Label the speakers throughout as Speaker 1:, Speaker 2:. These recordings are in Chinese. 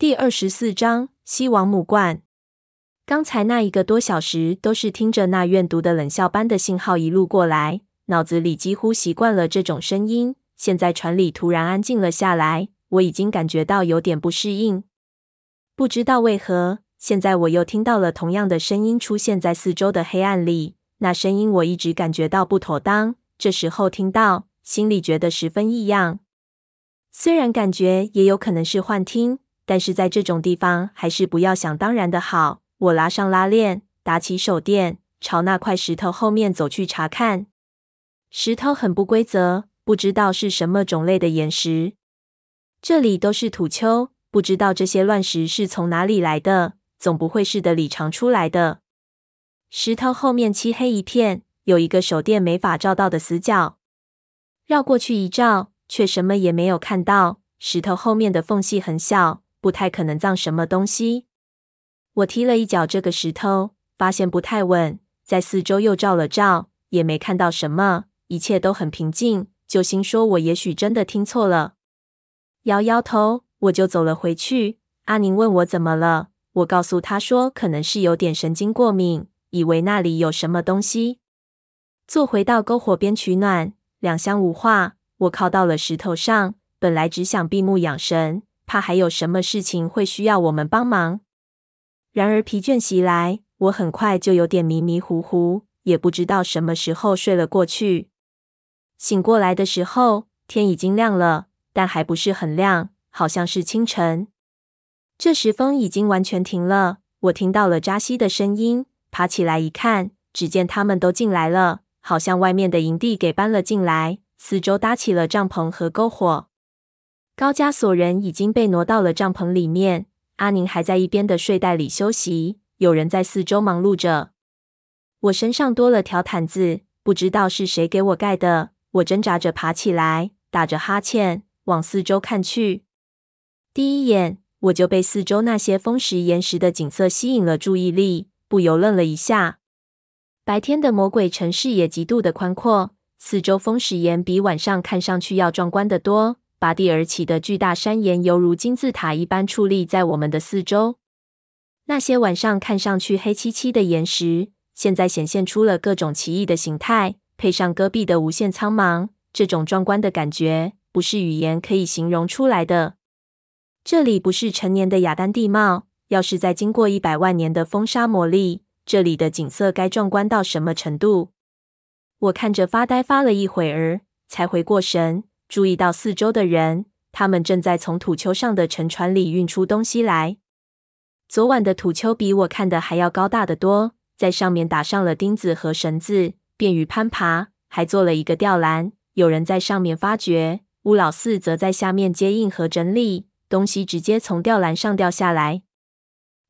Speaker 1: 第二十四章西王母冠。刚才那一个多小时都是听着那怨毒的冷笑般的信号一路过来，脑子里几乎习惯了这种声音。现在船里突然安静了下来，我已经感觉到有点不适应。不知道为何，现在我又听到了同样的声音出现在四周的黑暗里。那声音我一直感觉到不妥当，这时候听到，心里觉得十分异样。虽然感觉也有可能是幻听。但是在这种地方，还是不要想当然的好。我拉上拉链，打起手电，朝那块石头后面走去查看。石头很不规则，不知道是什么种类的岩石。这里都是土丘，不知道这些乱石是从哪里来的，总不会是的里长出来的。石头后面漆黑一片，有一个手电没法照到的死角。绕过去一照，却什么也没有看到。石头后面的缝隙很小。不太可能葬什么东西。我踢了一脚这个石头，发现不太稳，在四周又照了照，也没看到什么，一切都很平静。就心说我也许真的听错了，摇摇头，我就走了回去。阿宁问我怎么了，我告诉他说可能是有点神经过敏，以为那里有什么东西。坐回到篝火边取暖，两相无话。我靠到了石头上，本来只想闭目养神。怕还有什么事情会需要我们帮忙，然而疲倦袭来，我很快就有点迷迷糊糊，也不知道什么时候睡了过去。醒过来的时候，天已经亮了，但还不是很亮，好像是清晨。这时风已经完全停了，我听到了扎西的声音，爬起来一看，只见他们都进来了，好像外面的营地给搬了进来，四周搭起了帐篷和篝火。高加索人已经被挪到了帐篷里面，阿宁还在一边的睡袋里休息。有人在四周忙碌着。我身上多了条毯子，不知道是谁给我盖的。我挣扎着爬起来，打着哈欠，往四周看去。第一眼，我就被四周那些风蚀岩石的景色吸引了注意力，不由愣了一下。白天的魔鬼城市也极度的宽阔，四周风蚀岩比晚上看上去要壮观得多。拔地而起的巨大山岩犹如金字塔一般矗立在我们的四周。那些晚上看上去黑漆漆的岩石，现在显现出了各种奇异的形态，配上戈壁的无限苍茫，这种壮观的感觉不是语言可以形容出来的。这里不是陈年的雅丹地貌，要是再经过一百万年的风沙磨砺，这里的景色该壮观到什么程度？我看着发呆发了一会儿，才回过神。注意到四周的人，他们正在从土丘上的沉船里运出东西来。昨晚的土丘比我看的还要高大得多，在上面打上了钉子和绳子，便于攀爬，还做了一个吊篮。有人在上面发掘，乌老四则在下面接应和整理东西，直接从吊篮上掉下来。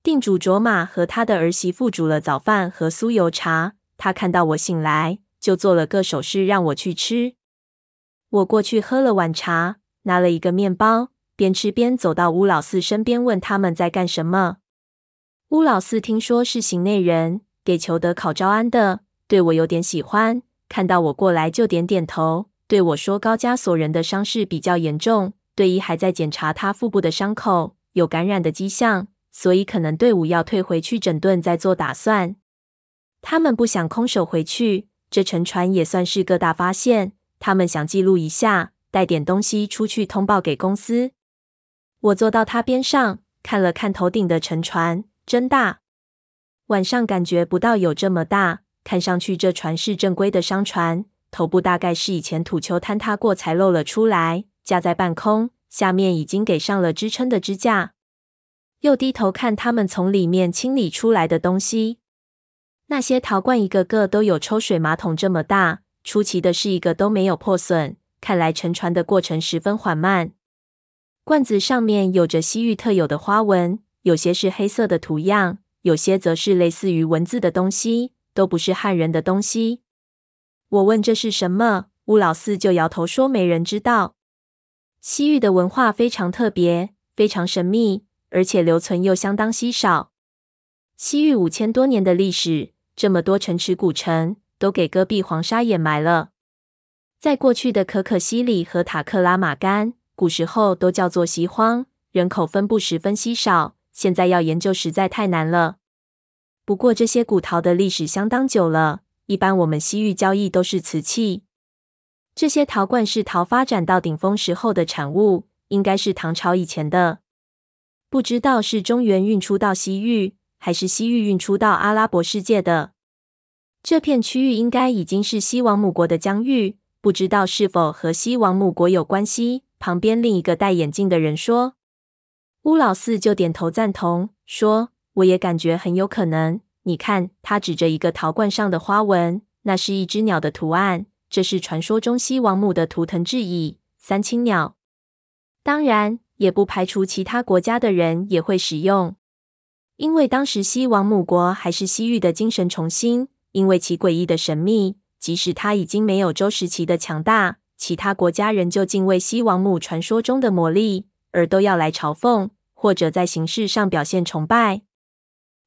Speaker 1: 定主卓玛和他的儿媳妇煮了早饭和酥油茶，他看到我醒来，就做了个手势让我去吃。我过去喝了碗茶，拿了一个面包，边吃边走到乌老四身边，问他们在干什么。乌老四听说是行内人，给裘德考招安的，对我有点喜欢。看到我过来，就点点头，对我说：“高加索人的伤势比较严重，队医还在检查他腹部的伤口，有感染的迹象，所以可能队伍要退回去整顿，再做打算。他们不想空手回去，这沉船也算是个大发现。”他们想记录一下，带点东西出去通报给公司。我坐到他边上，看了看头顶的沉船，真大。晚上感觉不到有这么大，看上去这船是正规的商船，头部大概是以前土丘坍塌过才露了出来，架在半空，下面已经给上了支撑的支架。又低头看他们从里面清理出来的东西，那些陶罐一个个都有抽水马桶这么大。出奇的是，一个都没有破损。看来沉船的过程十分缓慢。罐子上面有着西域特有的花纹，有些是黑色的图样，有些则是类似于文字的东西，都不是汉人的东西。我问这是什么，乌老四就摇头说没人知道。西域的文化非常特别，非常神秘，而且留存又相当稀少。西域五千多年的历史，这么多城池古城。都给戈壁黄沙掩埋了。在过去的可可西里和塔克拉玛干，古时候都叫做西荒，人口分布十分稀少，现在要研究实在太难了。不过这些古陶的历史相当久了，一般我们西域交易都是瓷器。这些陶罐是陶发展到顶峰时候的产物，应该是唐朝以前的。不知道是中原运出到西域，还是西域运出到阿拉伯世界的。这片区域应该已经是西王母国的疆域，不知道是否和西王母国有关系。旁边另一个戴眼镜的人说：“乌老四就点头赞同，说：‘我也感觉很有可能。你看，他指着一个陶罐上的花纹，那是一只鸟的图案，这是传说中西王母的图腾之一——三青鸟。当然，也不排除其他国家的人也会使用，因为当时西王母国还是西域的精神重心。因为其诡异的神秘，即使它已经没有周时期的强大。”其他国家仍旧敬畏西王母传说中的魔力，而都要来朝奉，或者在形式上表现崇拜。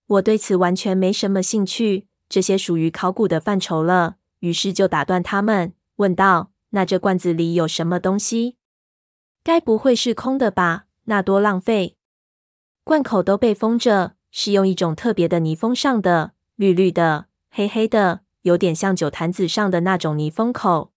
Speaker 1: 我对此完全没什么兴趣，这些属于考古的范畴了。于是就打断他们，问道：“那这罐子里有什么东西？该不会是空的吧？那多浪费！罐口都被封着，是用一种特别的泥封上的，绿绿的，黑黑的，有点像酒坛子上的那种泥封口。”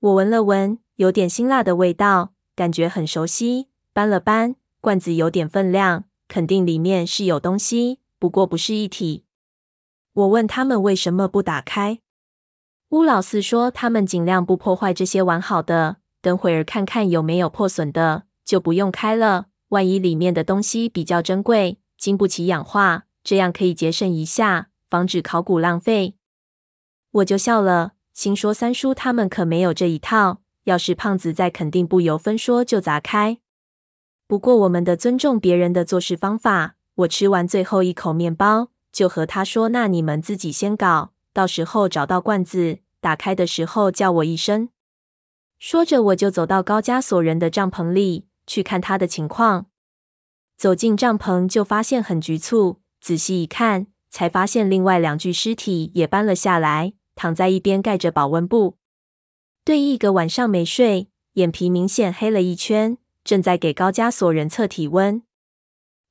Speaker 1: 我闻了闻，有点辛辣的味道，感觉很熟悉。搬了搬，罐子有点分量，肯定里面是有东西，不过不是一体。我问他们为什么不打开。乌老四说他们尽量不破坏这些完好的，等会儿看看有没有破损的，就不用开了。万一里面的东西比较珍贵，经不起氧化，这样可以节省一下，防止考古浪费。我就笑了。心说三叔他们可没有这一套，要是胖子在，肯定不由分说就砸开。不过我们得尊重别人的做事方法。我吃完最后一口面包，就和他说：“那你们自己先搞，到时候找到罐子，打开的时候叫我一声。”说着，我就走到高加索人的帐篷里去看他的情况。走进帐篷，就发现很局促，仔细一看，才发现另外两具尸体也搬了下来。躺在一边，盖着保温布。对，一个晚上没睡，眼皮明显黑了一圈，正在给高加索人测体温。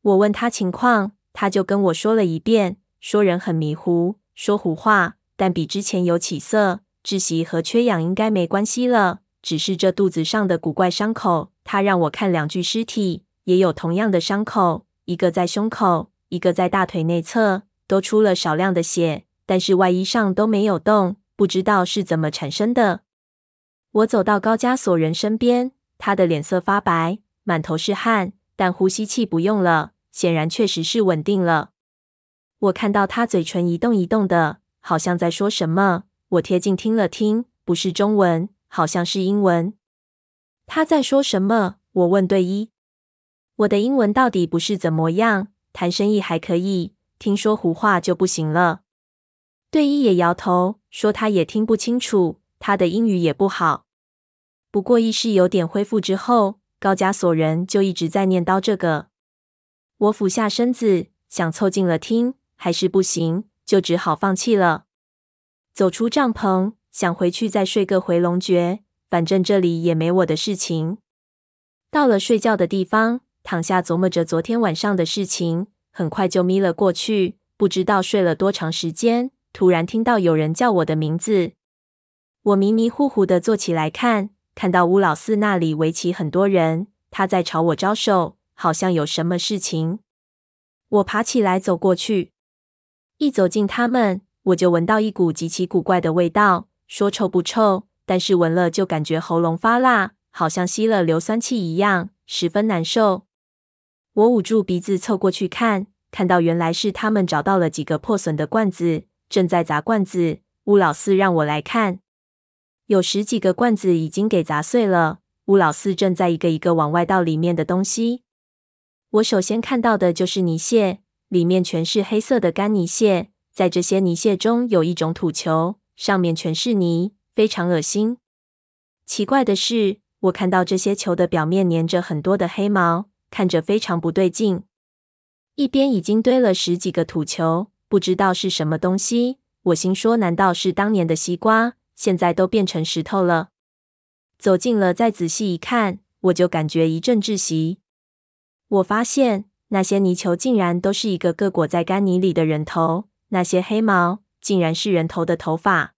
Speaker 1: 我问他情况，他就跟我说了一遍，说人很迷糊，说胡话，但比之前有起色，窒息和缺氧应该没关系了，只是这肚子上的古怪伤口。他让我看两具尸体，也有同样的伤口，一个在胸口，一个在大腿内侧，都出了少量的血。但是外衣上都没有动，不知道是怎么产生的。我走到高加索人身边，他的脸色发白，满头是汗，但呼吸器不用了，显然确实是稳定了。我看到他嘴唇一动一动的，好像在说什么。我贴近听了听，不是中文，好像是英文。他在说什么？我问队医。我的英文到底不是怎么样，谈生意还可以，听说胡话就不行了。队医也摇头，说他也听不清楚，他的英语也不好。不过意识有点恢复之后，高加索人就一直在念叨这个。我俯下身子，想凑近了听，还是不行，就只好放弃了。走出帐篷，想回去再睡个回笼觉，反正这里也没我的事情。到了睡觉的地方，躺下琢磨着昨天晚上的事情，很快就眯了过去，不知道睡了多长时间。突然听到有人叫我的名字，我迷迷糊糊的坐起来看，看到乌老四那里围起很多人，他在朝我招手，好像有什么事情。我爬起来走过去，一走近他们，我就闻到一股极其古怪的味道，说臭不臭，但是闻了就感觉喉咙发辣，好像吸了硫酸气一样，十分难受。我捂住鼻子凑过去看，看到原来是他们找到了几个破损的罐子。正在砸罐子，乌老四让我来看，有十几个罐子已经给砸碎了。乌老四正在一个一个往外倒里面的东西。我首先看到的就是泥屑，里面全是黑色的干泥屑，在这些泥屑中有一种土球，上面全是泥，非常恶心。奇怪的是，我看到这些球的表面粘着很多的黑毛，看着非常不对劲。一边已经堆了十几个土球。不知道是什么东西，我心说：难道是当年的西瓜，现在都变成石头了？走近了，再仔细一看，我就感觉一阵窒息。我发现那些泥球竟然都是一个个裹在干泥里的人头，那些黑毛竟然是人头的头发。